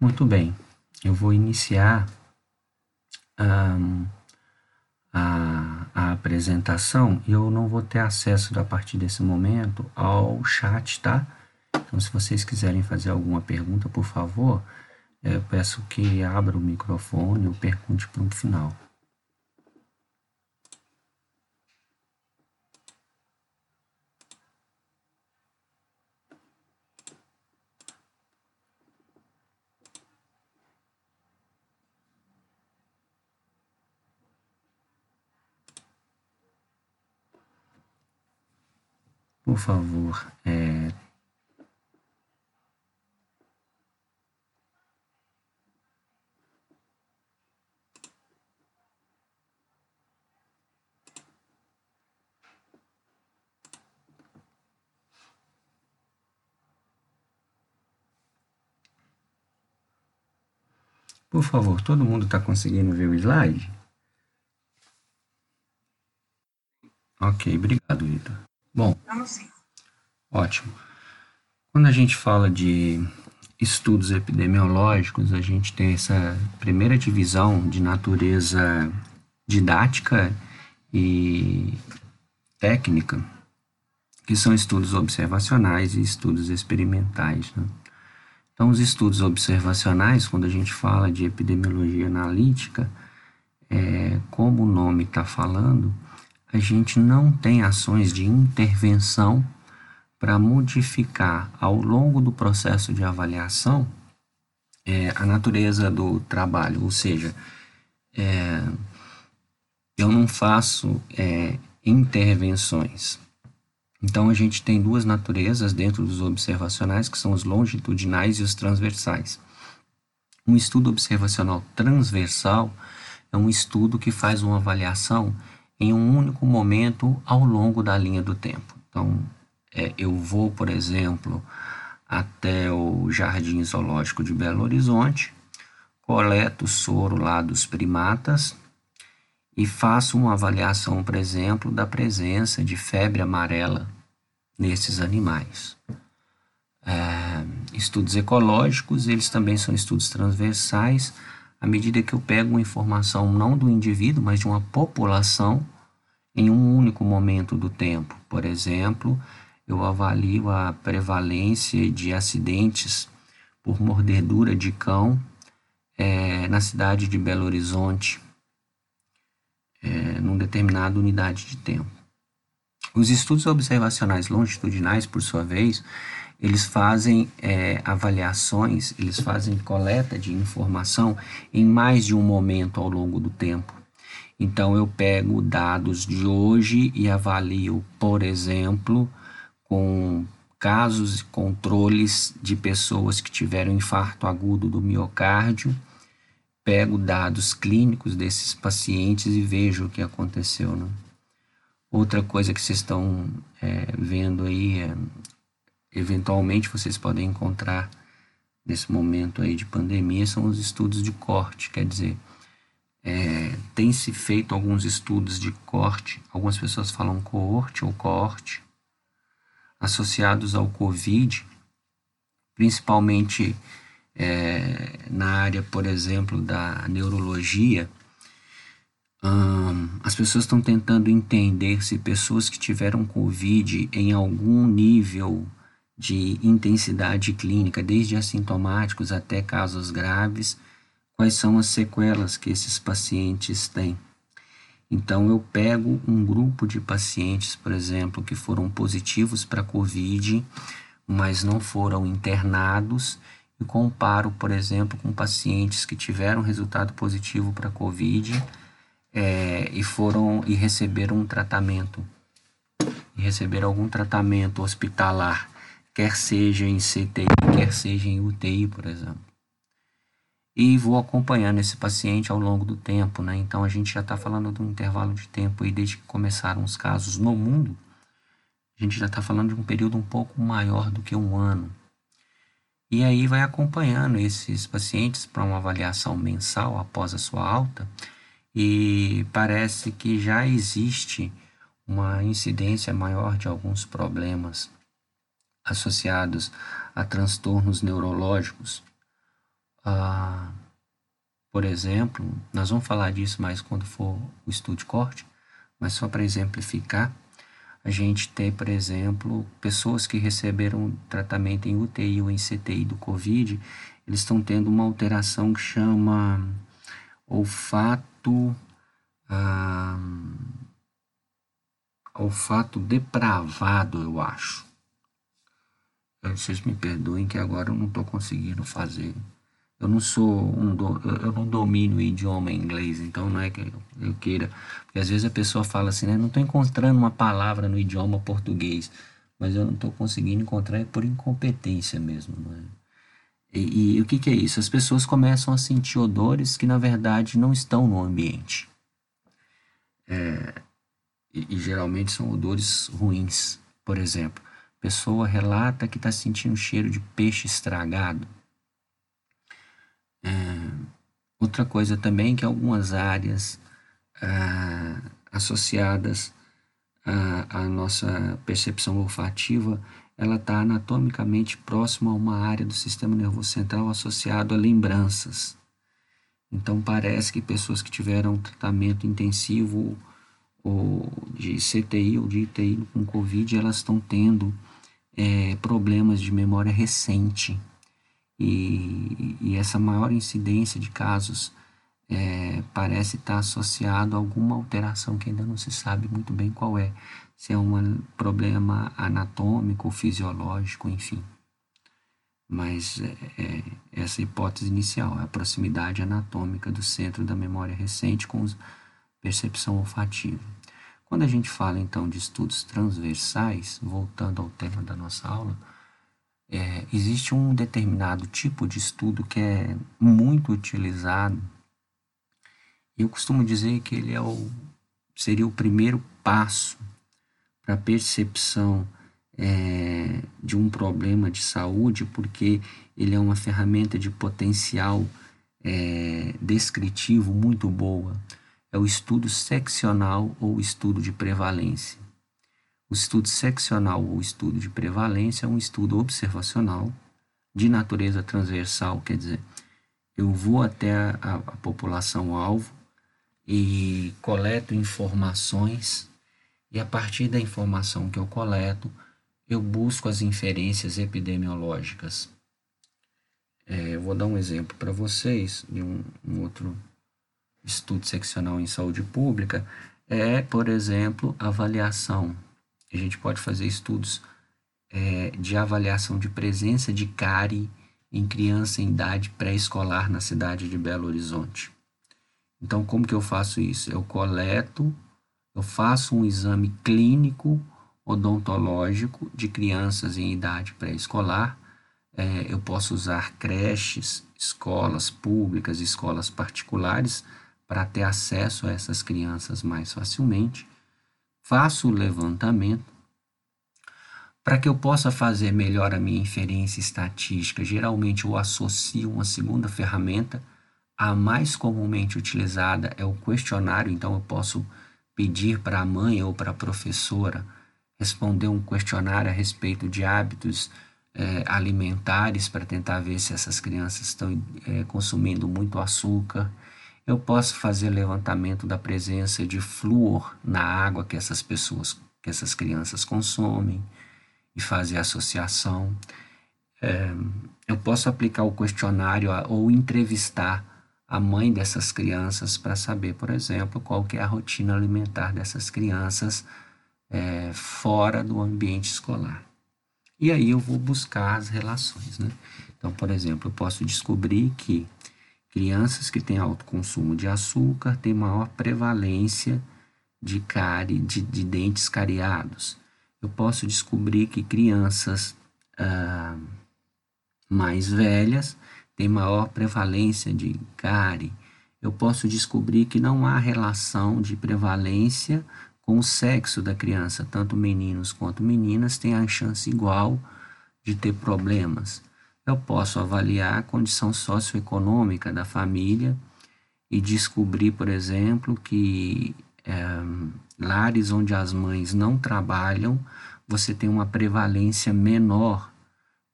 Muito bem, eu vou iniciar um, a, a apresentação e eu não vou ter acesso a partir desse momento ao chat, tá? Então, se vocês quiserem fazer alguma pergunta, por favor, eu peço que abra o microfone ou pergunte para o final. Favor, é, Por favor, todo mundo está conseguindo ver o slide? Ok, obrigado, Vitor. Bom, ótimo. Quando a gente fala de estudos epidemiológicos, a gente tem essa primeira divisão de natureza didática e técnica, que são estudos observacionais e estudos experimentais. Né? Então, os estudos observacionais, quando a gente fala de epidemiologia analítica, é, como o nome está falando, a gente não tem ações de intervenção para modificar ao longo do processo de avaliação é, a natureza do trabalho, ou seja, é, eu não faço é, intervenções então a gente tem duas naturezas dentro dos observacionais, que são os longitudinais e os transversais. Um estudo observacional transversal é um estudo que faz uma avaliação em um único momento ao longo da linha do tempo. Então, é, eu vou, por exemplo, até o Jardim Zoológico de Belo Horizonte, coleto o soro lá dos primatas e faço uma avaliação, por exemplo, da presença de febre amarela nesses animais. É, estudos ecológicos, eles também são estudos transversais, à medida que eu pego uma informação não do indivíduo, mas de uma população em um único momento do tempo. Por exemplo, eu avalio a prevalência de acidentes por mordedura de cão é, na cidade de Belo Horizonte é, num determinada unidade de tempo. Os estudos observacionais longitudinais, por sua vez, eles fazem é, avaliações, eles fazem coleta de informação em mais de um momento ao longo do tempo. Então, eu pego dados de hoje e avalio, por exemplo, com casos e controles de pessoas que tiveram infarto agudo do miocárdio pego dados clínicos desses pacientes e vejo o que aconteceu. Né? Outra coisa que vocês estão é, vendo aí, é, eventualmente vocês podem encontrar nesse momento aí de pandemia, são os estudos de corte, quer dizer, é, tem se feito alguns estudos de corte, algumas pessoas falam coorte ou coorte, associados ao Covid, principalmente é, na área, por exemplo, da neurologia, hum, as pessoas estão tentando entender se pessoas que tiveram Covid em algum nível de intensidade clínica, desde assintomáticos até casos graves, quais são as sequelas que esses pacientes têm. Então, eu pego um grupo de pacientes, por exemplo, que foram positivos para Covid, mas não foram internados e comparo, por exemplo, com pacientes que tiveram resultado positivo para COVID é, e foram e receberam um tratamento, e receberam algum tratamento hospitalar, quer seja em CTI, quer seja em UTI, por exemplo. E vou acompanhando esse paciente ao longo do tempo, né? Então a gente já está falando de um intervalo de tempo aí desde que começaram os casos no mundo, a gente já está falando de um período um pouco maior do que um ano. E aí vai acompanhando esses pacientes para uma avaliação mensal após a sua alta e parece que já existe uma incidência maior de alguns problemas associados a transtornos neurológicos, ah, por exemplo, nós vamos falar disso mais quando for o estudo de corte, mas só para exemplificar, a gente tem, por exemplo, pessoas que receberam tratamento em UTI ou em CTI do Covid, eles estão tendo uma alteração que chama olfato, ah, olfato depravado, eu acho. Vocês me perdoem que agora eu não estou conseguindo fazer eu não sou um do, eu não domino o idioma inglês, então não é que eu queira, porque às vezes a pessoa fala assim, né, não estou encontrando uma palavra no idioma português, mas eu não estou conseguindo encontrar é por incompetência mesmo, é? E, e, o que, que é isso? As pessoas começam a sentir odores que na verdade não estão no ambiente. É, e, e geralmente são odores ruins. Por exemplo, pessoa relata que está sentindo cheiro de peixe estragado é, outra coisa também que algumas áreas ah, associadas à, à, nossa percepção olfativa, ela está anatomicamente próxima a uma área do sistema nervoso central associado a lembranças. Então parece que pessoas que tiveram tratamento intensivo ou de CTI ou de ITI com Covid, elas estão tendo é, problemas de memória recente. E, e essa maior incidência de casos é, parece estar associado a alguma alteração que ainda não se sabe muito bem qual é, se é um problema anatômico ou fisiológico, enfim. Mas é, é, essa hipótese inicial, a proximidade anatômica do centro da memória recente com percepção olfativa. Quando a gente fala então de estudos transversais, voltando ao tema da nossa aula, é, existe um determinado tipo de estudo que é muito utilizado. Eu costumo dizer que ele é o, seria o primeiro passo para a percepção é, de um problema de saúde, porque ele é uma ferramenta de potencial é, descritivo muito boa. É o estudo seccional ou estudo de prevalência. O estudo seccional ou estudo de prevalência é um estudo observacional de natureza transversal, quer dizer, eu vou até a, a, população-alvo e coleto informações, e a partir da informação que eu coleto, eu busco as inferências epidemiológicas. É, eu vou dar um exemplo para vocês de um, um outro estudo seccional em saúde pública, é, por exemplo, avaliação a gente pode fazer estudos é, de avaliação de presença de cárie em criança em idade pré-escolar na cidade de Belo Horizonte. Então, como que eu faço isso? Eu coleto, eu faço um exame clínico odontológico de crianças em idade pré-escolar. É, eu posso usar creches, escolas públicas, escolas particulares para ter acesso a essas crianças mais facilmente faço o levantamento para que eu possa fazer melhor a minha inferência estatística. Geralmente eu associo uma segunda ferramenta. A mais comumente utilizada é o questionário, então eu posso pedir para a mãe ou para a professora responder um questionário a respeito de hábitos é, alimentares para tentar ver se essas crianças estão é, consumindo muito açúcar eu posso fazer levantamento da presença de flúor na água que essas pessoas, que essas crianças consomem e fazer associação. É, eu posso aplicar o questionário ou entrevistar a mãe dessas crianças para saber, por exemplo, qual que é a rotina alimentar dessas crianças é, fora do ambiente escolar. E aí eu vou buscar as relações, né? Então, por exemplo, eu posso descobrir que Crianças que têm alto consumo de açúcar têm maior prevalência de cárie, de, de dentes cariados. Eu posso descobrir que crianças ah, mais velhas têm maior prevalência de cárie. Eu posso descobrir que não há relação de prevalência com o sexo da criança, tanto meninos quanto meninas têm a chance igual de ter problemas eu posso avaliar a condição socioeconômica da família e descobrir, por exemplo, que é, lares onde as mães não trabalham, você tem uma prevalência menor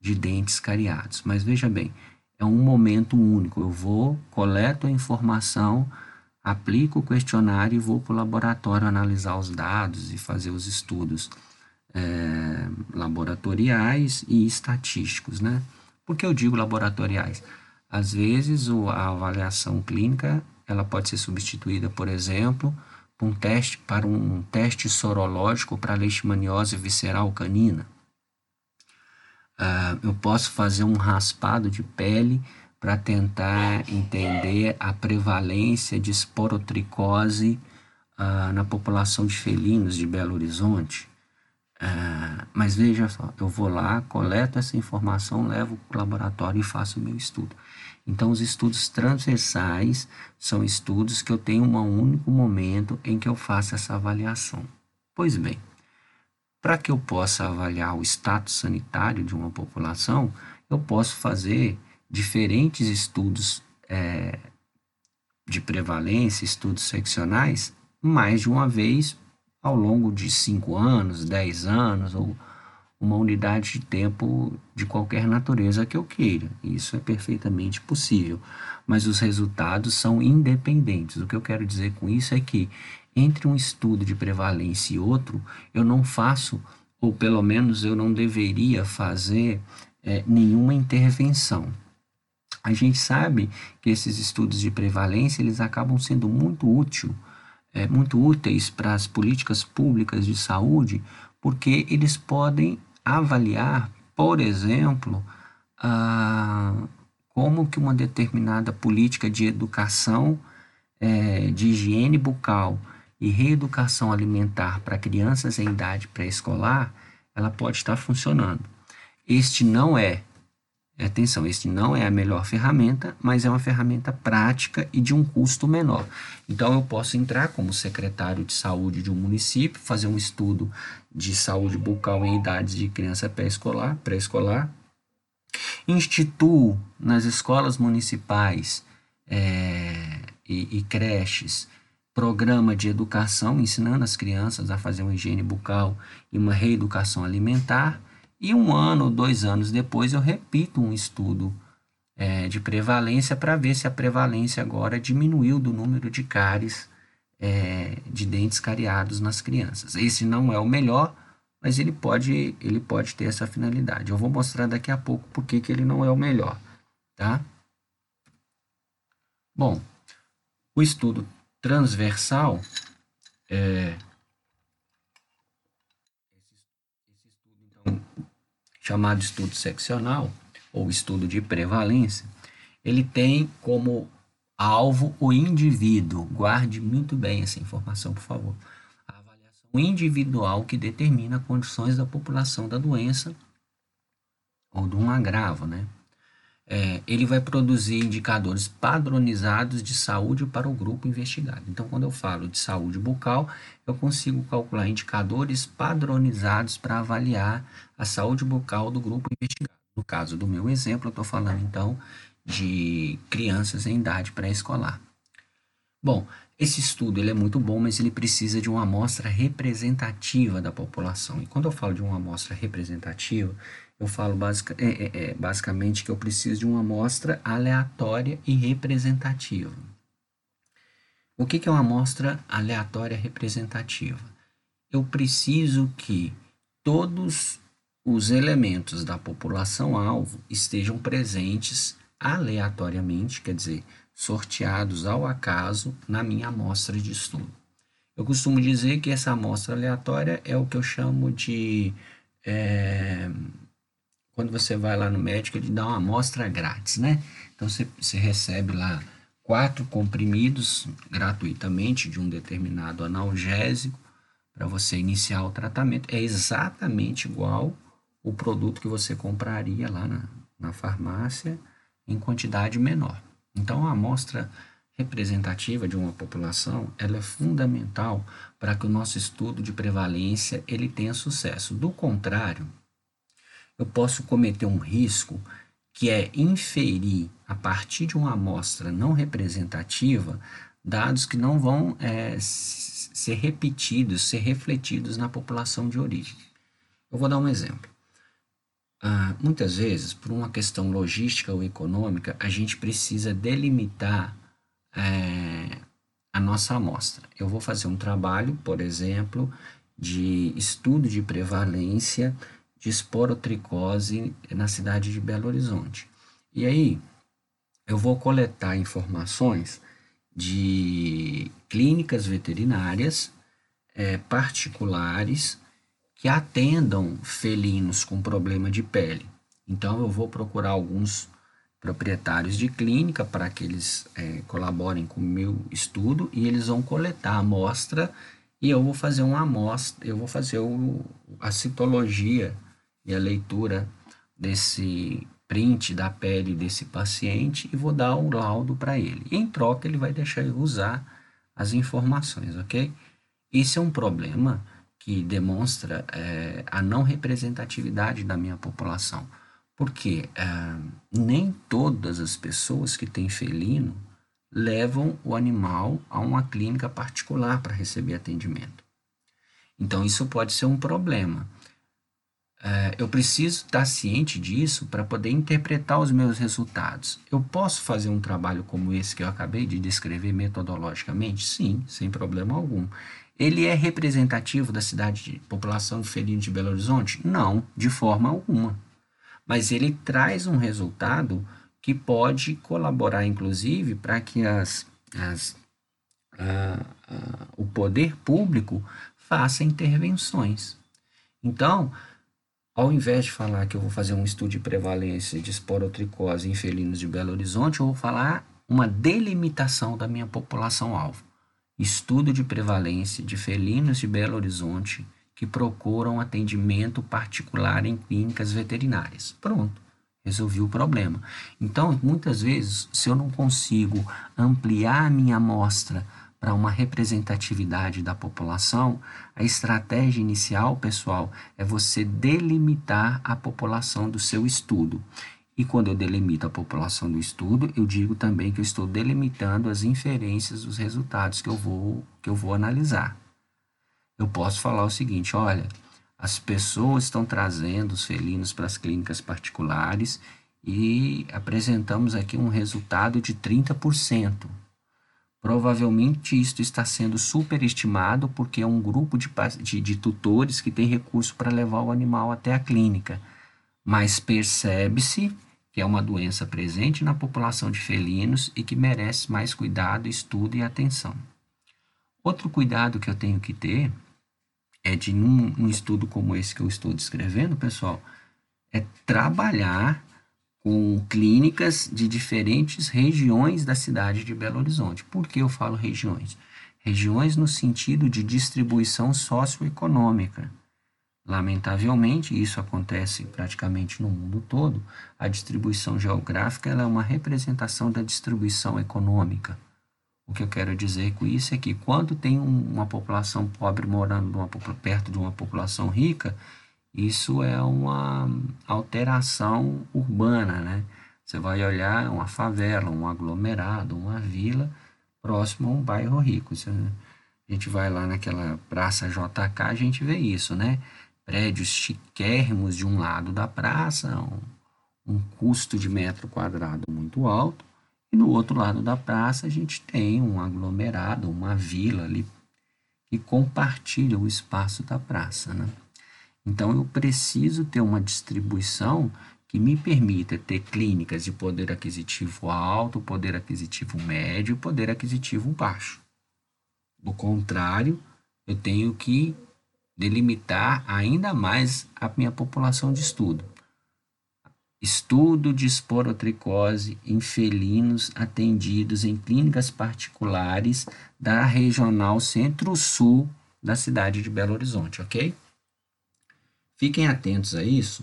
de dentes cariados. Mas veja bem, é um momento único. Eu vou, coleto a informação, aplico o questionário e vou para o laboratório analisar os dados e fazer os estudos é, laboratoriais e estatísticos, né? Por que eu digo laboratoriais? Às vezes a avaliação clínica ela pode ser substituída, por exemplo, por um teste para um teste sorológico para leishmaniose visceral canina. Uh, eu posso fazer um raspado de pele para tentar entender a prevalência de esporotricose uh, na população de felinos de Belo Horizonte. Uh, mas veja só, eu vou lá, coleto essa informação, levo para o laboratório e faço o meu estudo. Então, os estudos transversais são estudos que eu tenho um único momento em que eu faço essa avaliação. Pois bem, para que eu possa avaliar o status sanitário de uma população, eu posso fazer diferentes estudos é, de prevalência, estudos seccionais, mais de uma vez ao longo de cinco anos, dez anos ou uma unidade de tempo de qualquer natureza que eu queira. Isso é perfeitamente possível, mas os resultados são independentes. O que eu quero dizer com isso é que entre um estudo de prevalência e outro, eu não faço, ou pelo menos eu não deveria fazer é, nenhuma intervenção. A gente sabe que esses estudos de prevalência eles acabam sendo muito útil, é, muito úteis para as políticas públicas de saúde, porque eles podem avaliar, por exemplo, ah, como que uma determinada política de educação, é, de higiene bucal e reeducação alimentar para crianças em idade pré-escolar, ela pode estar funcionando. Este não é Atenção, este não é a melhor ferramenta, mas é uma ferramenta prática e de um custo menor. Então, eu posso entrar como secretário de saúde de um município, fazer um estudo de saúde bucal em idades de criança pré-escolar, pré-escolar, instituo nas escolas municipais é, e, e creches programa de educação, ensinando as crianças a fazer uma higiene bucal e uma reeducação alimentar e um ano dois anos depois eu repito um estudo é, de prevalência para ver se a prevalência agora diminuiu do número de cáries é, de dentes cariados nas crianças. Esse não é o melhor, mas ele pode, ele pode ter essa finalidade. Eu vou mostrar daqui a pouco por que ele não é o melhor, tá? Bom, o estudo transversal é, chamado estudo seccional ou estudo de prevalência, ele tem como alvo o indivíduo. Guarde muito bem essa informação, por favor. A avaliação individual que determina condições da população da doença ou de um agravo, né? É, ele vai produzir indicadores padronizados de saúde para o grupo investigado. Então, quando eu falo de saúde bucal, eu consigo calcular indicadores padronizados para avaliar a saúde bucal do grupo investigado. No caso do meu exemplo, eu estou falando então de crianças em idade pré-escolar. Bom, esse estudo ele é muito bom, mas ele precisa de uma amostra representativa da população. E quando eu falo de uma amostra representativa, eu falo basic, é, é, é, basicamente que eu preciso de uma amostra aleatória e representativa. O que, que é uma amostra aleatória representativa? Eu preciso que todos os elementos da população-alvo estejam presentes aleatoriamente, quer dizer, sorteados ao acaso na minha amostra de estudo. Eu costumo dizer que essa amostra aleatória é o que eu chamo de é, quando você vai lá no médico, ele dá uma amostra grátis, né? Então você, você recebe lá quatro comprimidos gratuitamente de um determinado analgésico para você iniciar o tratamento. É exatamente igual o produto que você compraria lá na, na farmácia em quantidade menor. Então a amostra representativa de uma população ela é fundamental para que o nosso estudo de prevalência ele tenha sucesso. Do contrário, eu posso cometer um risco que é inferir a partir de uma amostra não representativa dados que não vão é, ser repetidos, ser refletidos na população de origem. Eu vou dar um exemplo. ah, muitas vezes, por uma questão logística ou econômica, a gente precisa delimitar é, a nossa amostra. Eu vou fazer um trabalho, por exemplo, de estudo de prevalência de esporotricose na cidade de Belo Horizonte. E aí, eu vou coletar informações de clínicas veterinárias é, particulares que atendam felinos com problema de pele. Então, eu vou procurar alguns proprietários de clínica para que eles é, colaborem com o meu estudo e eles vão coletar a amostra e eu vou fazer uma amostra, eu vou fazer o, a citologia e a leitura desse print da pele desse paciente e vou dar um laudo para ele. Em troca ele vai deixar eu usar as informações, ok? Isso é um problema que demonstra é, a não representatividade da minha população, porque é, nem todas as pessoas que têm felino levam o animal a uma clínica particular para receber atendimento. Então, isso pode ser um problema. É, eu preciso estar ciente disso para poder interpretar os meus resultados. Eu posso fazer um trabalho como esse que eu acabei de descrever metodologicamente? Sim, sem problema algum. Ele é representativo da cidade de população felina de Belo Horizonte? Não, de forma alguma. Mas ele traz um resultado que pode colaborar, inclusive, para que as, as, o poder público faça intervenções. Então, ao invés de falar que eu vou fazer um estudo de prevalência de esporotricose em felinos de Belo Horizonte, eu vou falar uma delimitação da minha população-alvo estudo de prevalência de felinos de Belo Horizonte que procuram atendimento particular em clínicas veterinárias. Pronto, resolvi o problema. Então, muitas vezes, se eu não consigo ampliar a minha amostra para uma representatividade da população, a estratégia inicial, pessoal, é você delimitar a população do seu estudo. E quando eu delimito a população do estudo, eu digo também que eu estou delimitando as inferências dos resultados que eu vou, que eu vou analisar. Eu posso falar o seguinte: olha, as pessoas estão trazendo os felinos para as clínicas particulares e apresentamos aqui um resultado de 30%. Provavelmente isto está sendo superestimado porque é um grupo de, de, de tutores que tem recurso para levar o animal até a clínica. Mas percebe-se que é uma doença presente na população de felinos e que merece mais cuidado, estudo e atenção. Outro cuidado que eu tenho que ter é de, num estudo como esse que eu estou descrevendo, pessoal, é trabalhar com clínicas de diferentes regiões da cidade de Belo Horizonte. Por que eu falo regiões? Regiões no sentido de distribuição socioeconômica. Lamentavelmente, isso acontece praticamente no mundo todo. A distribuição geográfica é uma representação da distribuição econômica. O que eu quero dizer com isso é que quando tem uma população pobre morando perto de uma população rica, isso é uma alteração urbana, né? Você vai olhar uma favela, um aglomerado, uma vila próximo a um bairro rico. a gente vai lá naquela praça JK, a gente vê isso, né? prédios chiquérrimos de um lado da praça, um, um custo de metro quadrado muito alto, e no outro lado da praça a gente tem um aglomerado, uma vila ali que compartilha o espaço da praça. Né? Então eu preciso ter uma distribuição que me permita ter clínicas de poder aquisitivo alto, poder aquisitivo médio e poder aquisitivo baixo. Do contrário, eu tenho que delimitar ainda mais a minha população de estudo. Estudo de esporotricose em felinos atendidos em clínicas particulares da Regional Centro-Sul da cidade de Belo Horizonte, ok? Fiquem atentos a isso,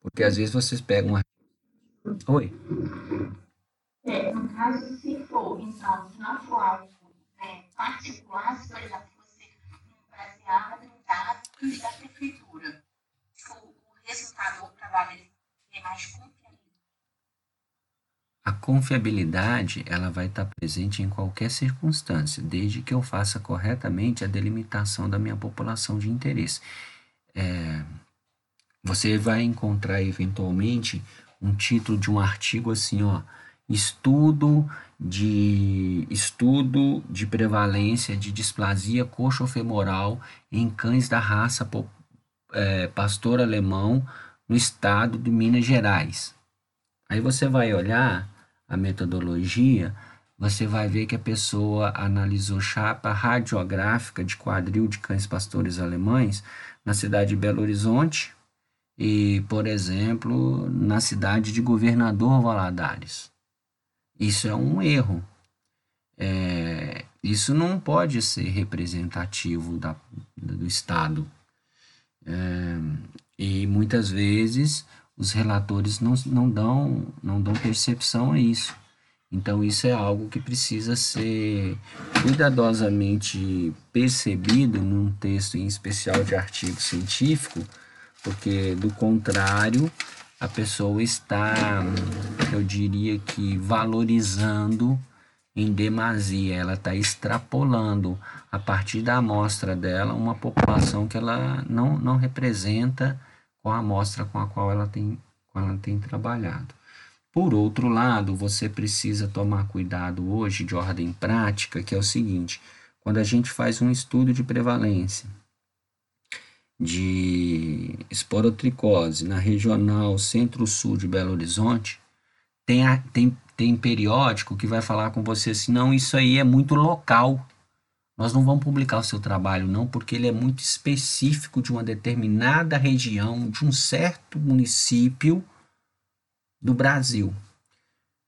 porque às vezes vocês pegam uma. Oi? É, no caso, se for, então, se não for algo né, particular, se, por exemplo, baseado em dados da prefeitura. O, resultado do trabalho é mais confiável. A confiabilidade ela vai estar presente em qualquer circunstância, desde que eu faça corretamente a delimitação da minha população de interesse. É, você vai encontrar eventualmente um título de um artigo assim, ó, estudo de estudo de prevalência de displasia coxofemoral em cães da raça é, pastor alemão no estado de Minas Gerais. Aí você vai olhar a metodologia, você vai ver que a pessoa analisou chapa radiográfica de quadril de cães pastores alemães na cidade de Belo Horizonte e, por exemplo, na cidade de Governador Valadares. Isso é um erro. É, isso não pode ser representativo da, do Estado. É, e muitas vezes os relatores não, não, dão, não dão percepção a isso. Então, isso é algo que precisa ser cuidadosamente percebido num texto, em especial de artigo científico, porque do contrário, a pessoa está, eu diria que, valorizando em demasia, ela está extrapolando a partir da amostra dela uma população que ela não, não representa com a amostra com a qual ela tem, ela tem trabalhado. Por outro lado, você precisa tomar cuidado hoje de ordem prática, que é o seguinte: quando a gente faz um estudo de prevalência, de esporotricose na regional centro-sul de Belo Horizonte, tem, a, tem, tem periódico que vai falar com você assim, não, isso aí é muito local. Nós não vamos publicar o seu trabalho, não, porque ele é muito específico de uma determinada região, de um certo município do Brasil.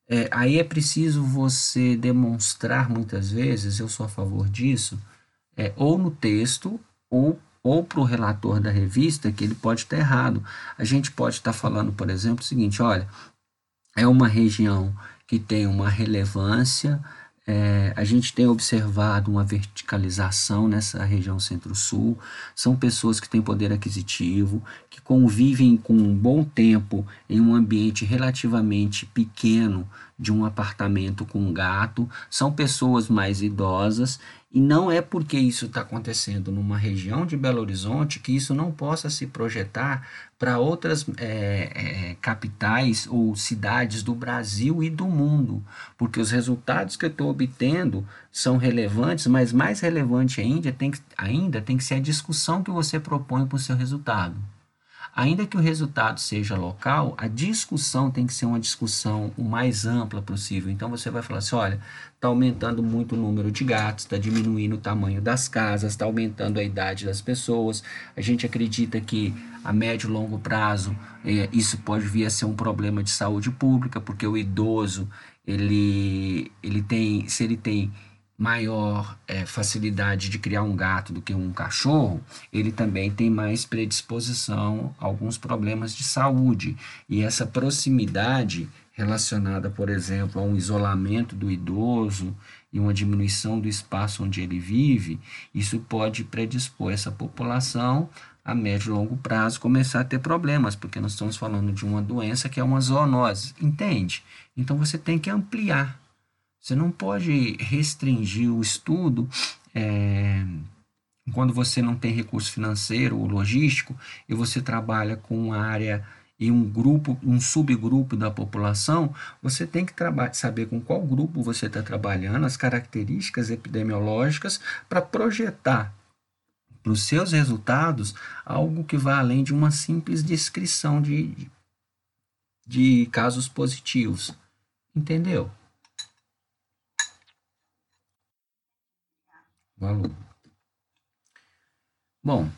É, aí é preciso você demonstrar muitas vezes, eu sou a favor disso, é, ou no texto ou ou para o relator da revista que ele pode estar errado. A gente pode estar falando, por exemplo, o seguinte: olha, é uma região que tem uma relevância. É, a gente tem observado uma verticalização nessa região centro-sul. São pessoas que têm poder aquisitivo, que convivem com um bom tempo em um ambiente relativamente pequeno de um apartamento com um gato. São pessoas mais idosas e não é porque isso está acontecendo numa região de Belo Horizonte que isso não possa se projetar para outras é, é, capitais ou cidades do Brasil e do mundo, porque os resultados que eu estou obtendo são relevantes, mas mais relevante ainda tem, que, ainda tem que ser a discussão que você propõe para o seu resultado. Ainda que o resultado seja local, a discussão tem que ser uma discussão o mais ampla possível. Então você vai falar assim: olha, está aumentando muito o número de gatos, está diminuindo o tamanho das casas, está aumentando a idade das pessoas. A gente acredita que a médio e longo prazo é, isso pode vir a ser um problema de saúde pública, porque o idoso ele, ele tem, se ele tem maior é, facilidade de criar um gato do que um cachorro, ele também tem mais predisposição a alguns problemas de saúde. E essa proximidade relacionada, por exemplo, a um isolamento do idoso e uma diminuição do espaço onde ele vive, isso pode predispor essa população a médio e longo prazo começar a ter problemas, porque nós estamos falando de uma doença que é uma zoonose, entende? Então você tem que ampliar você não pode restringir o estudo é, quando você não tem recurso financeiro ou logístico e você trabalha com uma área e um grupo, um subgrupo da população, você tem que saber com qual grupo você está trabalhando, as características epidemiológicas, para projetar para os seus resultados algo que vá além de uma simples descrição de, de casos positivos. Entendeu? Valor. Bom,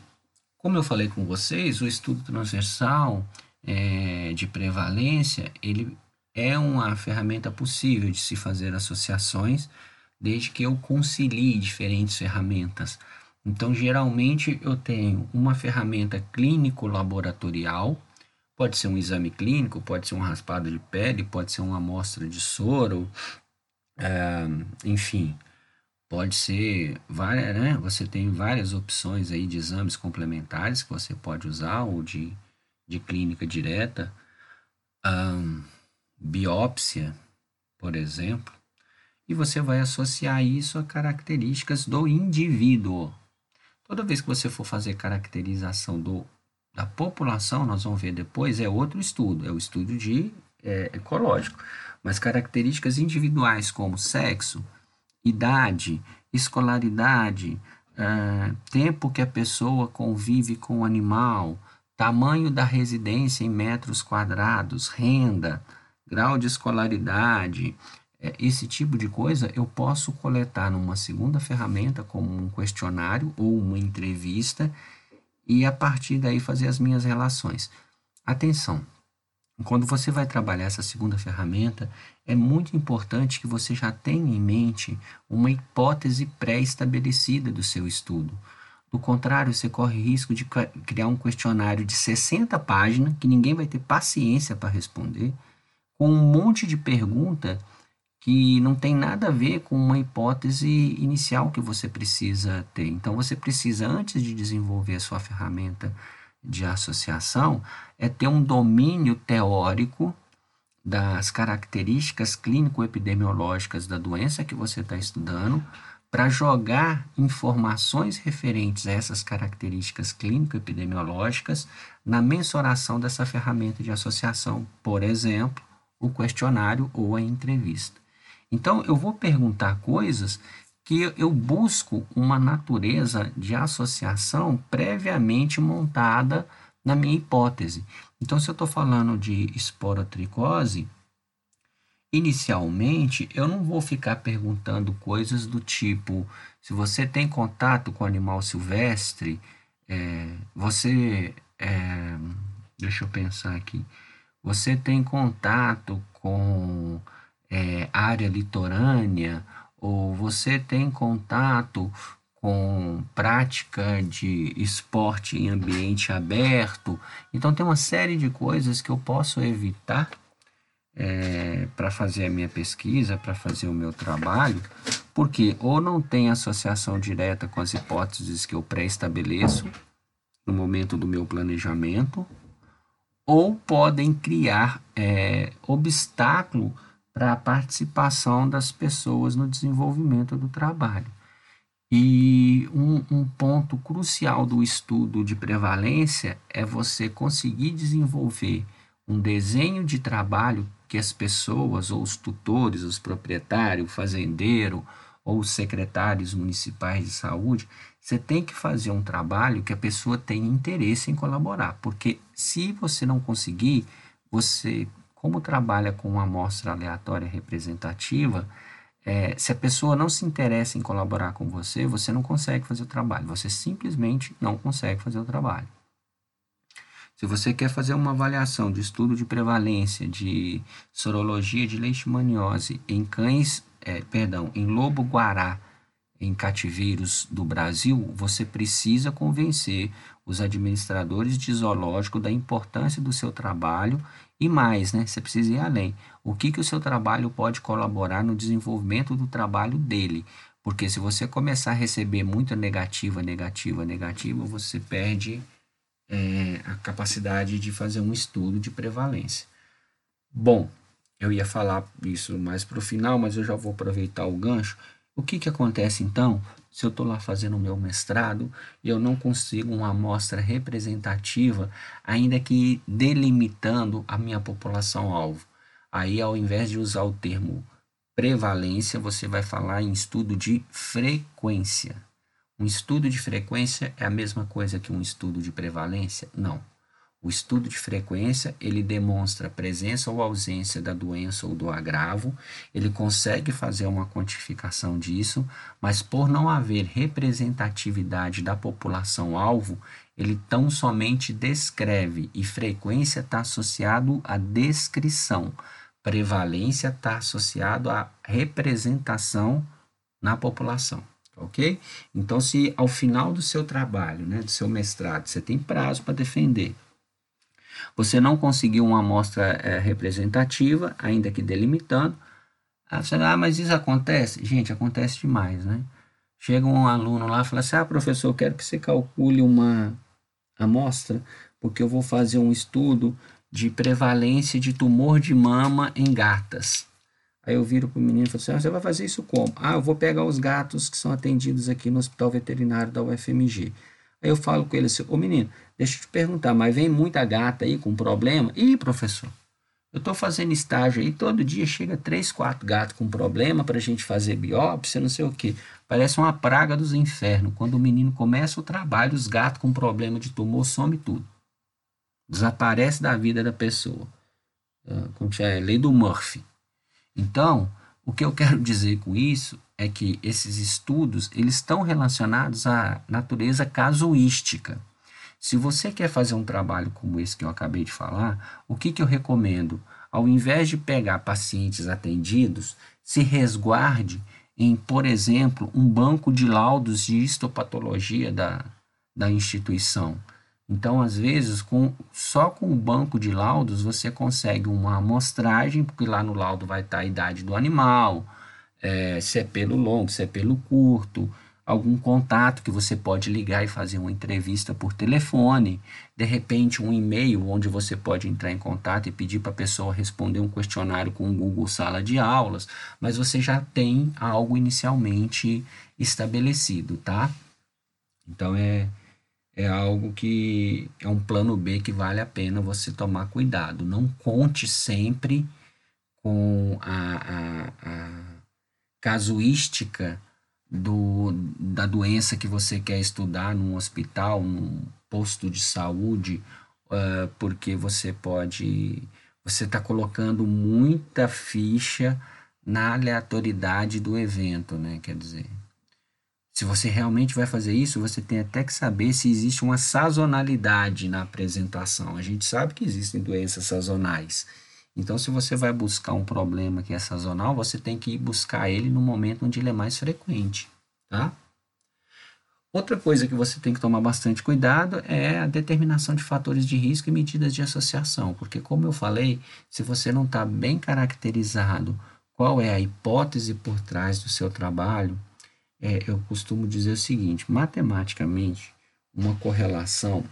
como eu falei com vocês, o estudo transversal é, de prevalência, ele é uma ferramenta possível de se fazer associações, desde que eu concilie diferentes ferramentas. Então, geralmente, eu tenho uma ferramenta clínico-laboratorial, pode ser um exame clínico, pode ser um raspado de pele, pode ser uma amostra de soro, é, enfim, pode ser várias, né? Você tem várias opções aí de exames complementares que você pode usar ou de, de clínica direta, um, biópsia, por exemplo, e você vai associar isso a características do indivíduo. Toda vez que você for fazer caracterização do da população, nós vamos ver depois, é outro estudo, é o estudo de é, ecológico. Mas características individuais como sexo, idade, escolaridade, tempo que a pessoa convive com o animal, tamanho da residência em metros quadrados, renda, grau de escolaridade, é, esse tipo de coisa eu posso coletar numa segunda ferramenta, como um questionário ou uma entrevista, e a partir daí fazer as minhas relações. Atenção, quando você vai trabalhar essa segunda ferramenta, é muito importante que você já tenha em mente uma hipótese pré-estabelecida do seu estudo. Do contrário, você corre risco de criar um questionário de 60 páginas, que ninguém vai ter paciência para responder, com um monte de pergunta que não tem nada a ver com uma hipótese inicial que você precisa ter. Então, você precisa, antes de desenvolver a sua ferramenta de associação, é ter um domínio teórico das características clínico-epidemiológicas da doença que você está estudando, para jogar informações referentes a essas características clínico-epidemiológicas na mensuração dessa ferramenta de associação, por exemplo, o questionário ou a entrevista. Então, eu vou perguntar coisas que eu busco uma natureza de associação previamente montada na minha hipótese. Então, se eu estou falando de esporotricose, inicialmente eu não vou ficar perguntando coisas do tipo: se você tem contato com animal silvestre, é, você. É, deixa eu pensar aqui. Você tem contato com é, área litorânea, ou você tem contato com prática de esporte em ambiente aberto. Então, tem uma série de coisas que eu posso evitar é, para fazer a minha pesquisa, para fazer o meu trabalho, porque ou não tem associação direta com as hipóteses que eu pré-estabeleço no momento do meu planejamento, ou podem criar é, obstáculo para a participação das pessoas no desenvolvimento do trabalho. E um, um, ponto crucial do estudo de prevalência é você conseguir desenvolver um desenho de trabalho que as pessoas, ou os tutores, os proprietários, o fazendeiro, ou os secretários municipais de saúde, você tem que fazer um trabalho que a pessoa tenha interesse em colaborar, porque se você não conseguir, você como trabalha com uma amostra aleatória representativa, é, se a pessoa não se interessa em colaborar com você, você não consegue fazer o trabalho. Você simplesmente não consegue fazer o trabalho. Se você quer fazer uma avaliação de estudo de prevalência de sorologia de leishmaniose em cães, é, perdão, em lobo-guará em cativeiros do Brasil, você precisa convencer os administradores de zoológico da importância do seu trabalho e mais, né? Você precisa ir além. O que, que o seu trabalho pode colaborar no desenvolvimento do trabalho dele? Porque se você começar a receber muita negativa, negativa, negativa, você perde é, a capacidade de fazer um estudo de prevalência. Bom, eu ia falar isso mais para o final, mas eu já vou aproveitar o gancho. O que, que acontece então se eu estou lá fazendo o meu mestrado e eu não consigo uma amostra representativa, ainda que delimitando a minha população-alvo? Aí, ao invés de usar o termo prevalência, você vai falar em estudo de frequência. Um estudo de frequência é a mesma coisa que um estudo de prevalência? Não. O estudo de frequência, ele demonstra a presença ou ausência da doença ou do agravo, ele consegue fazer uma quantificação disso, mas por não haver representatividade da população alvo, ele tão somente descreve e frequência está associado à descrição, prevalência está associado à representação na população ok? Então, se ao final do seu trabalho, né, do seu mestrado, você tem prazo para defender, você não conseguiu uma amostra é, representativa, ainda que delimitando. Ah, você, ah, mas isso acontece? Gente, acontece demais, né? Chega um aluno lá e fala assim: Ah, professor, eu quero que você calcule uma amostra, porque eu vou fazer um estudo de prevalência de tumor de mama em gatas. Aí eu viro para o menino e falo assim: ah, Você vai fazer isso como? Ah, eu vou pegar os gatos que são atendidos aqui no Hospital Veterinário da UFMG. Aí eu falo com ele assim, ô menino, deixa eu te perguntar, mas vem muita gata aí com problema? Ih, professor, eu estou fazendo estágio aí, todo dia chega três, quatro gatos com problema para a gente fazer biópsia, não sei o quê. Parece uma praga dos infernos. Quando o menino começa o trabalho, os gatos com problema de tumor some tudo. Desaparece da vida da pessoa. Ah, como é, lei do Murphy. Então, o que eu quero dizer com isso é que esses estudos eles estão relacionados à natureza casuística. Se você quer fazer um trabalho como esse que eu acabei de falar, o que, que eu recomendo? Ao invés de pegar pacientes atendidos, se resguarde em, por exemplo, um banco de laudos de histopatologia da, da instituição. Então, às vezes, com, só com o banco de laudos você consegue uma amostragem, porque lá no laudo vai estar a idade do animal, é, se é pelo longo, se é pelo curto, algum contato que você pode ligar e fazer uma entrevista por telefone, de repente um e-mail onde você pode entrar em contato e pedir para a pessoa responder um questionário com o Google Sala de Aulas, mas você já tem algo inicialmente estabelecido, tá? Então é é algo que é um plano B que vale a pena você tomar cuidado. Não conte sempre com a, a, a casuística do, da doença que você quer estudar num hospital, num posto de saúde, uh, porque você pode. Você está colocando muita ficha na aleatoriedade do evento, né? Quer dizer, se você realmente vai fazer isso, você tem até que saber se existe uma sazonalidade na apresentação. A gente sabe que existem doenças sazonais. Então, se você vai buscar um problema que é sazonal, você tem que ir buscar ele no momento onde ele é mais frequente, tá? Outra coisa que você tem que tomar bastante cuidado é a determinação de fatores de risco e medidas de associação, porque, como eu falei, se você não está bem caracterizado qual é a hipótese por trás do seu trabalho, é, eu costumo dizer o seguinte: matematicamente, uma correlação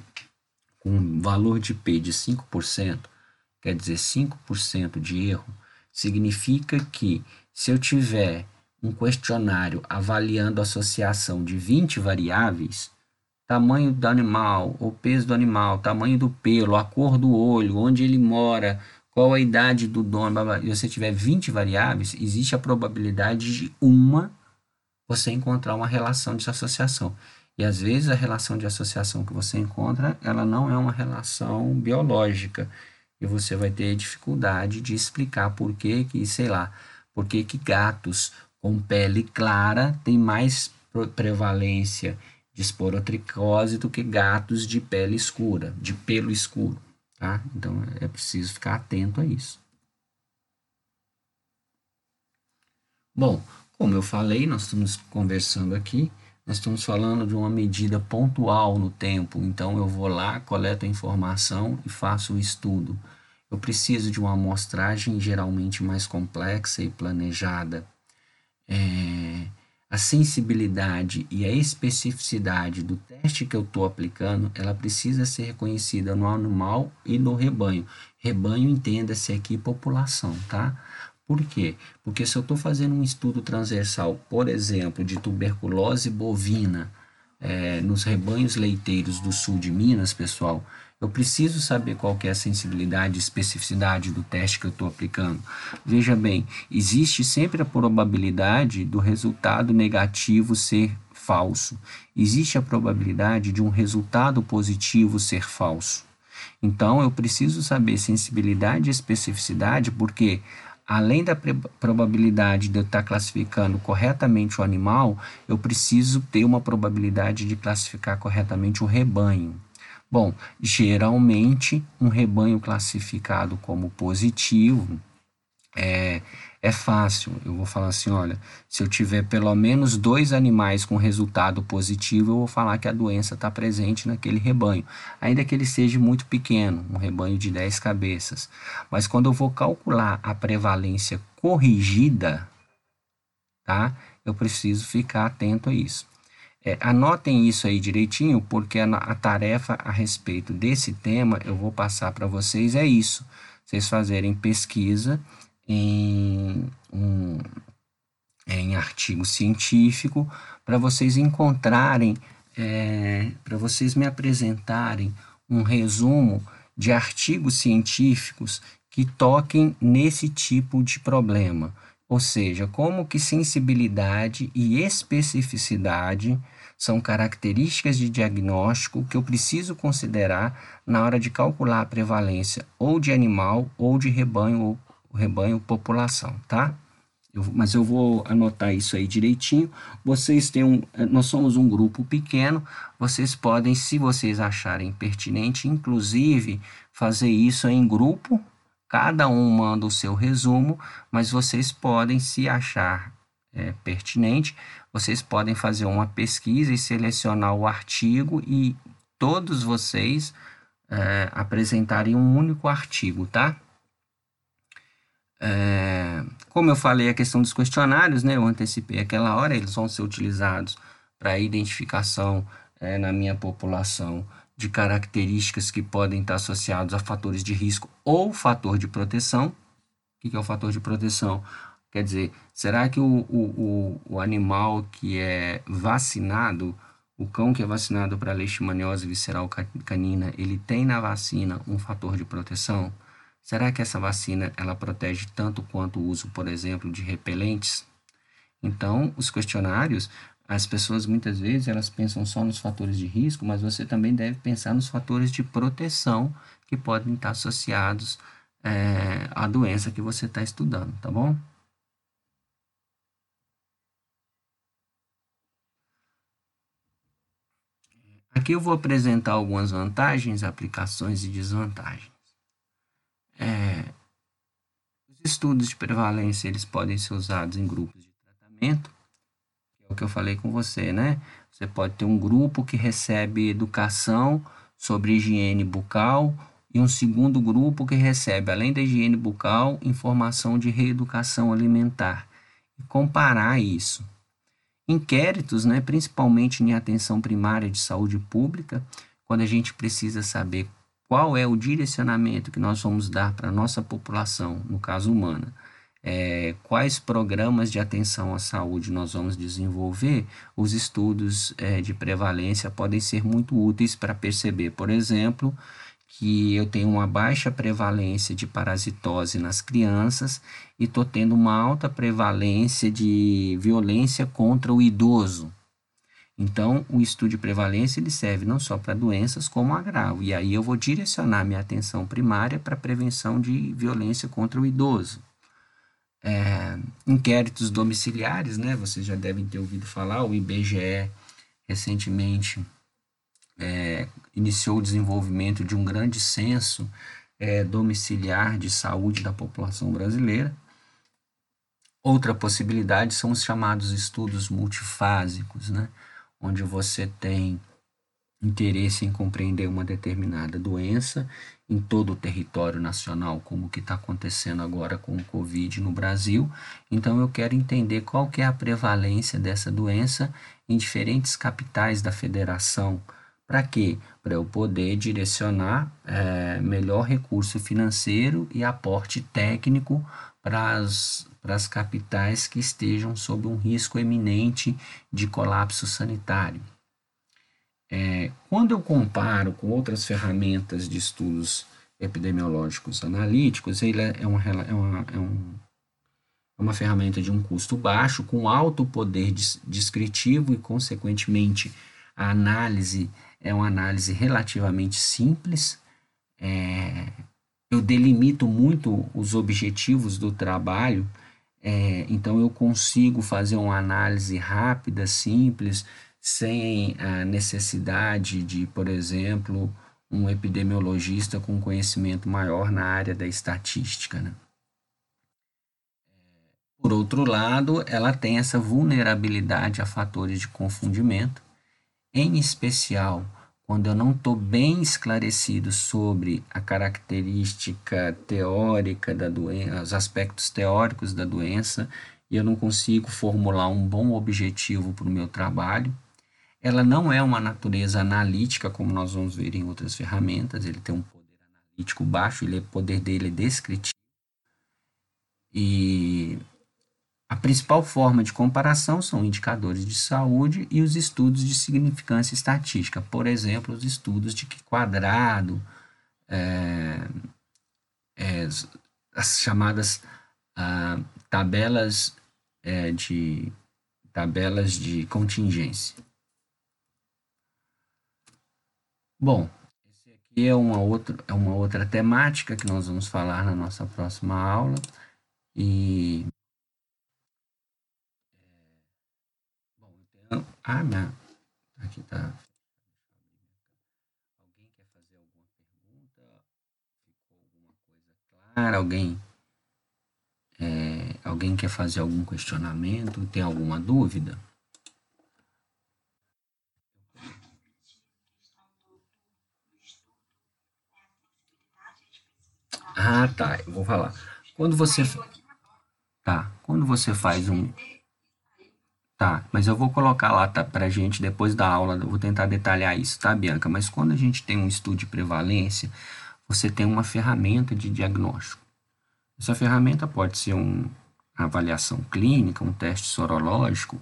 com valor de P de 5%, quer dizer 5% de erro, significa que se eu tiver um questionário avaliando a associação de 20 variáveis, tamanho do animal, o peso do animal, tamanho do pelo, a cor do olho, onde ele mora, qual a idade do dono, e você tiver 20 variáveis, existe a probabilidade de uma você encontrar uma relação de associação. E às vezes a relação de associação que você encontra, ela não é uma relação biológica. E você vai ter dificuldade de explicar por que, que sei lá, por que, que gatos com pele clara têm mais prevalência de esporotricose do que gatos de pele escura, de pelo escuro. Tá? Então é preciso ficar atento a isso. Bom, como eu falei, nós estamos conversando aqui, nós estamos falando de uma medida pontual no tempo, então eu vou lá, coleto a informação e faço o estudo. Eu preciso de uma amostragem geralmente mais complexa e planejada. É, a sensibilidade e a especificidade do teste que eu estou aplicando, ela precisa ser reconhecida no animal e no rebanho. Rebanho entenda-se aqui população, tá? Por quê? Porque se eu estou fazendo um estudo transversal, por exemplo, de tuberculose bovina é, nos rebanhos leiteiros do sul de Minas, pessoal, eu preciso saber qual é a sensibilidade e especificidade do teste que eu estou aplicando. Veja bem, existe sempre a probabilidade do resultado negativo ser falso. Existe a probabilidade de um resultado positivo ser falso. Então, eu preciso saber sensibilidade e especificidade, porque além da probabilidade de eu estar classificando corretamente o animal, eu preciso ter uma probabilidade de classificar corretamente o rebanho. Bom, geralmente um rebanho classificado como positivo é, é fácil. Eu vou falar assim: olha, se eu tiver pelo menos dois animais com resultado positivo, eu vou falar que a doença está presente naquele rebanho, ainda que ele seja muito pequeno, um rebanho de 10 cabeças. Mas quando eu vou calcular a prevalência corrigida, tá? Eu preciso ficar atento a isso. É, anotem isso aí direitinho, porque a, a tarefa a respeito desse tema eu vou passar para vocês é isso. Vocês fazerem pesquisa em, em artigo científico para vocês encontrarem é, para vocês me apresentarem um resumo de artigos científicos que toquem nesse tipo de problema, ou seja, como que sensibilidade e especificidade são características de diagnóstico que eu preciso considerar na hora de calcular a prevalência ou de animal ou de rebanho ou rebanho população, tá? Eu, mas eu vou anotar isso aí direitinho. Vocês têm um, nós somos um grupo pequeno. Vocês podem, se vocês acharem pertinente, inclusive fazer isso em grupo. Cada um manda o seu resumo, mas vocês podem, se achar é, pertinente, vocês podem fazer uma pesquisa e selecionar o artigo e todos vocês é, apresentarem um único artigo, tá? É, como eu falei, a questão dos questionários, né, eu antecipei aquela hora, eles vão ser utilizados para identificação é, na minha população de características que podem estar associados a fatores de risco ou fator de proteção. O que é o fator de proteção? Quer dizer, será que o, o, o, animal que é vacinado, o cão que é vacinado para leishmaniose visceral canina, ele tem na vacina um fator de proteção? Será que essa vacina ela protege tanto quanto o uso, por exemplo, de repelentes? Então, os questionários, as pessoas muitas vezes elas pensam só nos fatores de risco, mas você também deve pensar nos fatores de proteção que podem estar associados é, à doença que você está estudando, tá bom? Aqui eu vou apresentar algumas vantagens, aplicações e desvantagens. É, os estudos de prevalência eles podem ser usados em grupos de tratamento, que é o que eu falei com você, né? Você pode ter um grupo que recebe educação sobre higiene bucal e um segundo grupo que recebe, além da higiene bucal, informação de reeducação alimentar. E comparar isso. Inquéritos, né, principalmente em atenção primária de saúde pública, quando a gente precisa saber qual é o direcionamento que nós vamos dar para a nossa população, no caso humana, é, quais programas de atenção à saúde nós vamos desenvolver, os estudos é, de prevalência podem ser muito úteis para perceber, por exemplo, que eu tenho uma baixa prevalência de parasitose nas crianças e estou tendo uma alta prevalência de violência contra o idoso. Então, o estudo de prevalência ele serve não só para doenças como agravo. E aí eu vou direcionar minha atenção primária para a prevenção de violência contra o idoso. É, inquéritos domiciliares, né? Vocês já devem ter ouvido falar, o IBGE recentemente é, iniciou o desenvolvimento de um grande censo é, domiciliar de saúde da população brasileira. Outra possibilidade são os chamados estudos multifásicos, né? Onde você tem interesse em compreender uma determinada doença em todo o território nacional, como que está acontecendo agora com o Covid no Brasil. Então eu quero entender qual que é a prevalência dessa doença em diferentes capitais da federação. Para quê? Para eu poder direcionar é, melhor recurso financeiro e aporte técnico para as para as capitais que estejam sob um risco eminente de colapso sanitário. É, quando eu comparo com outras ferramentas de estudos epidemiológicos analíticos, ele é, uma, é, uma, é, um, é uma ferramenta de um custo baixo, com alto poder descritivo e, consequentemente, a análise é uma análise relativamente simples. É, eu delimito muito os objetivos do trabalho é, então eu consigo fazer uma análise rápida, simples, sem a necessidade de, por exemplo, um epidemiologista com conhecimento maior na área da estatística. Né? Por outro lado, ela tem essa vulnerabilidade a fatores de confundimento, em especial quando eu não estou bem esclarecido sobre a característica teórica da doença, os aspectos teóricos da doença, e eu não consigo formular um bom objetivo para o meu trabalho. Ela não é uma natureza analítica, como nós vamos ver em outras ferramentas, ele tem um poder analítico baixo, ele, o poder dele é descritivo. E a principal forma de comparação são indicadores de saúde e os estudos de significância estatística. Por exemplo, os estudos de que quadrado, é, é, as chamadas ah, tabelas é, de tabelas de contingência. Bom, esse aqui é uma outra é uma outra temática que nós vamos falar na nossa próxima aula e então, ah, minha, aqui tá Alguém quer fazer alguma pergunta? Ficou alguma coisa clara? Alguém é, alguém quer fazer algum questionamento? Tem alguma dúvida? Ah, tá. Eu vou falar. Quando você. Tá. Quando você faz um. Tá, mas eu vou colocar lá tá, pra gente depois da aula, eu vou tentar detalhar isso, tá, Bianca? Mas quando a gente tem um estudo de prevalência, você tem uma ferramenta de diagnóstico. Essa ferramenta pode ser um, uma avaliação clínica, um teste sorológico,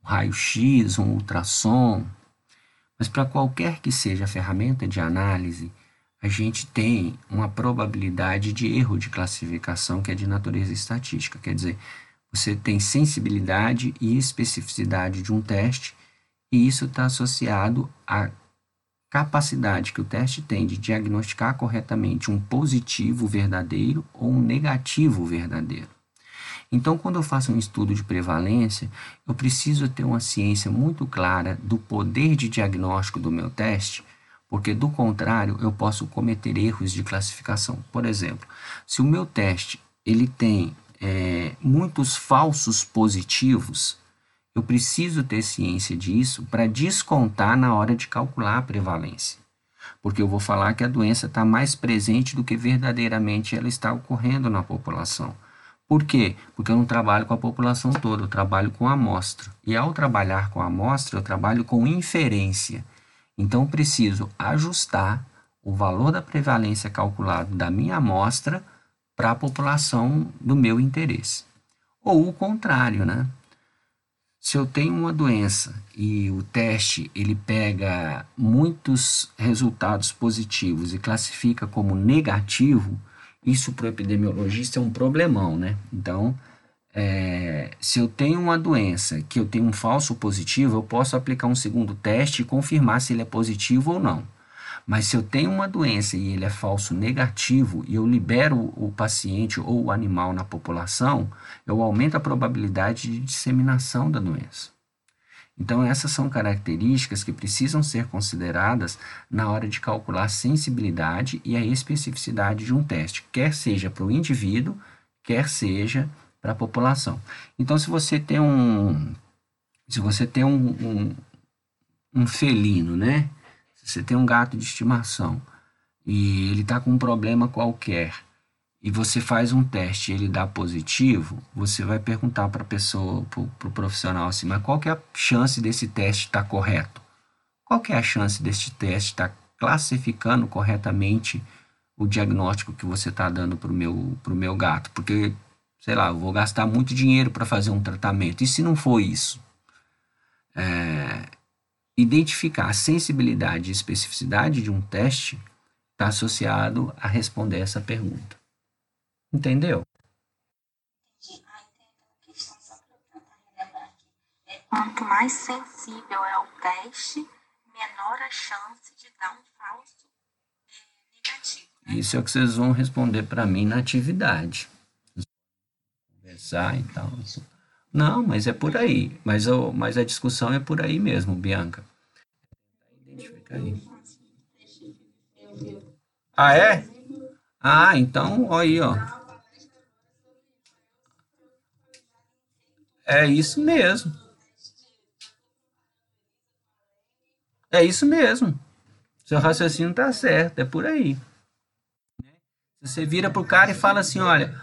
um raio-x, um ultrassom. Mas para qualquer que seja a ferramenta de análise, a gente tem uma probabilidade de erro de classificação que é de natureza estatística. Quer dizer, você tem sensibilidade e especificidade de um teste, e isso está associado a capacidade que o teste tem de diagnosticar corretamente um positivo verdadeiro ou um negativo verdadeiro. Então, quando eu faço um estudo de prevalência, eu preciso ter uma ciência muito clara do poder de diagnóstico do meu teste, porque do contrário eu posso cometer erros de classificação. Por exemplo, se o meu teste ele tem é, muitos falsos positivos, eu preciso ter ciência disso para descontar na hora de calcular a prevalência. Porque eu vou falar que a doença está mais presente do que verdadeiramente ela está ocorrendo na população. Por quê? Porque eu não trabalho com a população toda, eu trabalho com a amostra. E ao trabalhar com a amostra, eu trabalho com inferência. Então, preciso ajustar o valor da prevalência calculado da minha amostra para a população do meu interesse. Ou o contrário, né? Se eu tenho uma doença e o teste ele pega muitos resultados positivos e classifica como negativo, isso para o epidemiologista é um problemão, né? Então, é, se eu tenho uma doença que eu tenho um falso positivo, eu posso aplicar um segundo teste e confirmar se ele é positivo ou não. Mas se eu tenho uma doença e ele é falso negativo e eu libero o paciente ou o animal na população, eu aumento a probabilidade de disseminação da doença. Então, essas são características que precisam ser consideradas na hora de calcular a sensibilidade e a especificidade de um teste, quer seja para o indivíduo, quer seja para a população. Então, se você tem um, se você tem um, um, um felino, né? Você tem um gato de estimação e ele está com um problema qualquer e você faz um teste e ele dá positivo, você vai perguntar para a pessoa, para o pro profissional assim, mas qual que é a chance desse teste estar tá correto? Qual que é a chance desse teste estar tá classificando corretamente o diagnóstico que você está dando para o meu, pro meu gato? Porque, sei lá, eu vou gastar muito dinheiro para fazer um tratamento. E se não for isso? É, Identificar a sensibilidade e especificidade de um teste está associado a responder essa pergunta. Entendeu? Quanto mais sensível é o teste, menor a chance de dar um falso é, negativo. Né? Isso é o que vocês vão responder para mim na atividade. Conversar e tal. Não, mas é por aí. Mas, eu, mas a discussão é por aí mesmo, Bianca. Identifica aí. Ah, é? Ah, então, aí, ó. É isso mesmo. É isso mesmo. Seu raciocínio tá certo, é por aí. Você vira pro cara e fala assim, olha,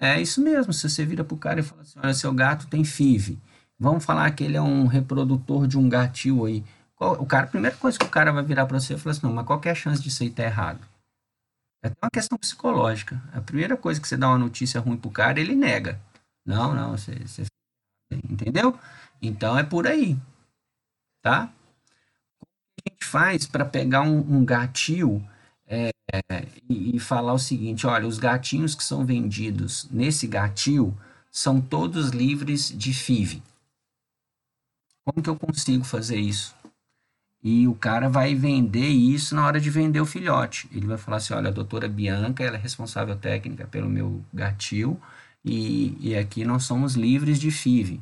é isso mesmo. Se você vira pro cara e fala assim, olha, seu gato tem FIV. Vamos falar que ele é um reprodutor de um gatil aí. O cara, a primeira coisa que o cara vai virar para você e falar assim, não, mas qual que é a chance disso aí estar errado? É até uma questão psicológica. A primeira coisa que você dá uma notícia ruim pro cara, ele nega. Não, não, você, você entendeu? Então é por aí, tá? O que a gente faz para pegar um, um gatil é, e, e falar o seguinte: olha, os gatinhos que são vendidos nesse gatil são todos livres de FIV. Como que eu consigo fazer isso? E o cara vai vender isso na hora de vender o filhote. Ele vai falar assim: olha, a doutora Bianca, ela é responsável técnica pelo meu gatil, e, e aqui nós somos livres de FIV.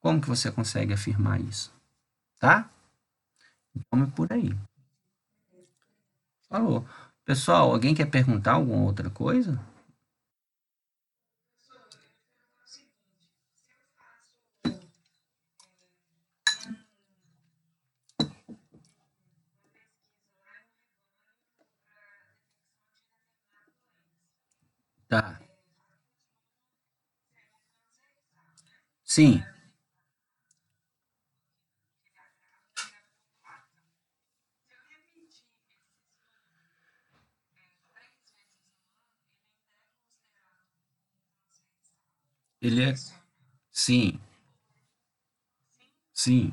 Como que você consegue afirmar isso? Tá? Então é por aí. Falou. Pessoal, alguém quer perguntar alguma outra coisa? Tá. Sim. Ele é. Sim, sim.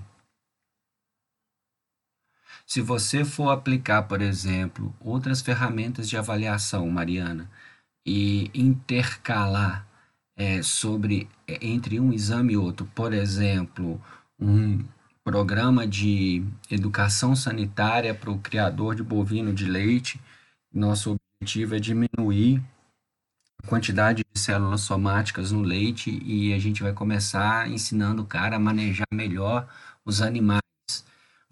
Se você for aplicar, por exemplo, outras ferramentas de avaliação, Mariana, e intercalar é, sobre é, entre um exame e outro, por exemplo, um programa de educação sanitária para o criador de bovino de leite, nosso objetivo é diminuir quantidade de células somáticas no leite e a gente vai começar ensinando o cara a manejar melhor os animais.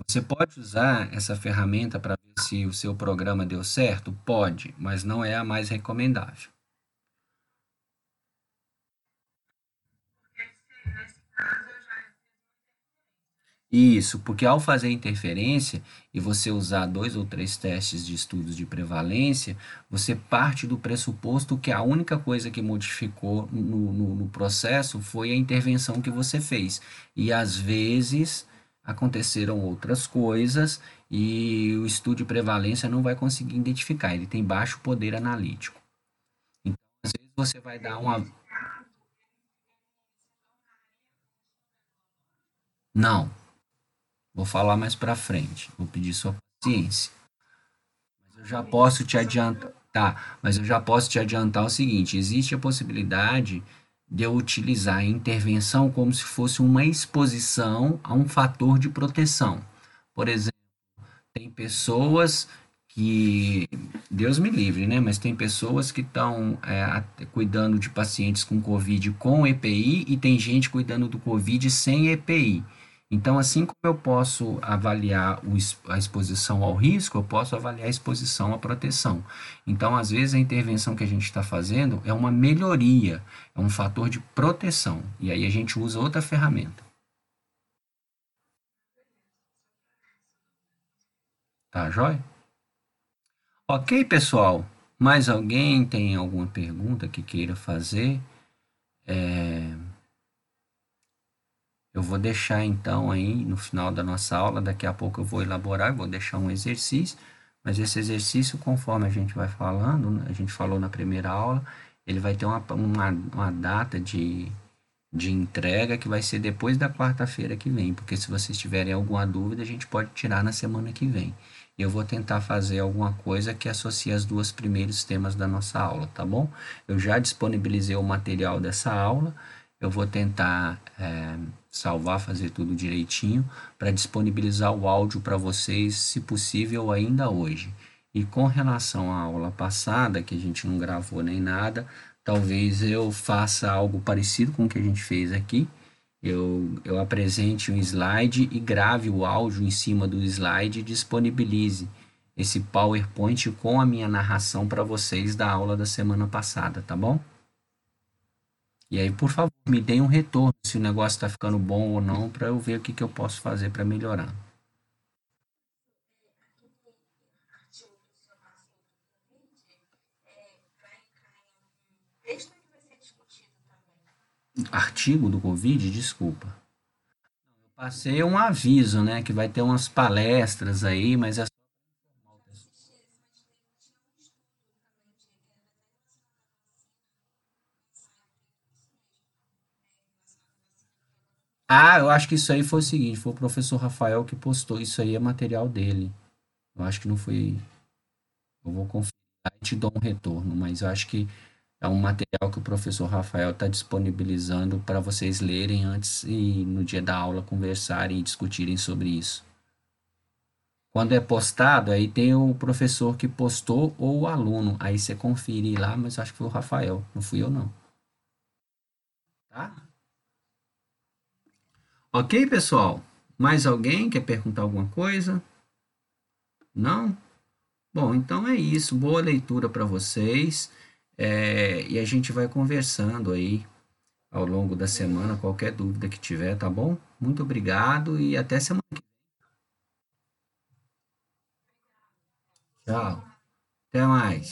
Você pode usar essa ferramenta para ver se o seu programa deu certo? Pode, mas não é a mais recomendável. Isso, porque ao fazer interferência e você usar dois ou três testes de estudos de prevalência, você parte do pressuposto que a única coisa que modificou no, no, no processo foi a intervenção que você fez. E às vezes aconteceram outras coisas e o estudo de prevalência não vai conseguir identificar, ele tem baixo poder analítico. Então, às vezes você vai dar uma. Não, vou falar mais para frente, vou pedir sua paciência. Mas eu já posso te adiantar. Tá, mas eu já posso te adiantar o seguinte: existe a possibilidade de eu utilizar a intervenção como se fosse uma exposição a um fator de proteção. Por exemplo, tem pessoas que, Deus me livre, né? Mas tem pessoas que estão é, cuidando de pacientes com Covid com EPI e tem gente cuidando do Covid sem EPI. Então, assim como eu posso avaliar a exposição ao risco, eu posso avaliar a exposição à proteção. Então, às vezes, a intervenção que a gente está fazendo é uma melhoria, é um fator de proteção. E aí a gente usa outra ferramenta. Tá, jóia? Ok, pessoal. Mais alguém tem alguma pergunta que queira fazer? É... Eu vou deixar então aí no final da nossa aula, daqui a pouco eu vou elaborar, vou deixar um exercício, mas esse exercício, conforme a gente vai falando, né, a gente falou na primeira aula, ele vai ter uma, uma, uma data de, de entrega que vai ser depois da quarta-feira que vem, porque se vocês tiverem alguma dúvida, a gente pode tirar na semana que vem. Eu vou tentar fazer alguma coisa que associe as duas primeiros temas da nossa aula, tá bom? Eu já disponibilizei o material dessa aula, eu vou tentar é, salvar, fazer tudo direitinho para disponibilizar o áudio para vocês, se possível, ainda hoje. E com relação à aula passada, que a gente não gravou nem nada, talvez eu faça algo parecido com o que a gente fez aqui. Eu, eu apresente um slide e grave o áudio em cima do slide e disponibilize esse PowerPoint com a minha narração para vocês da aula da semana passada, tá bom? E aí, por favor, me deem um retorno se o negócio está ficando bom ou não, para eu ver o que, que eu posso fazer para melhorar. Artigo do Covid, desculpa. Eu passei um aviso, né, que vai ter umas palestras aí, mas é Ah, eu acho que isso aí foi o seguinte, foi o professor Rafael que postou, isso aí é material dele. Eu acho que não foi. Eu vou conferir e te dou um retorno, mas eu acho que é um material que o professor Rafael está disponibilizando para vocês lerem antes e no dia da aula conversarem e discutirem sobre isso. Quando é postado, aí tem o professor que postou ou o aluno. Aí você confere lá, mas acho que foi o Rafael, não fui eu não. Tá? Ok, pessoal? Mais alguém quer perguntar alguma coisa? Não? Bom, então é isso. Boa leitura para vocês. É, e a gente vai conversando aí ao longo da semana, qualquer dúvida que tiver, tá bom? Muito obrigado e até semana que vem. Tchau. Até mais.